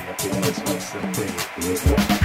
happiness makes the thing. with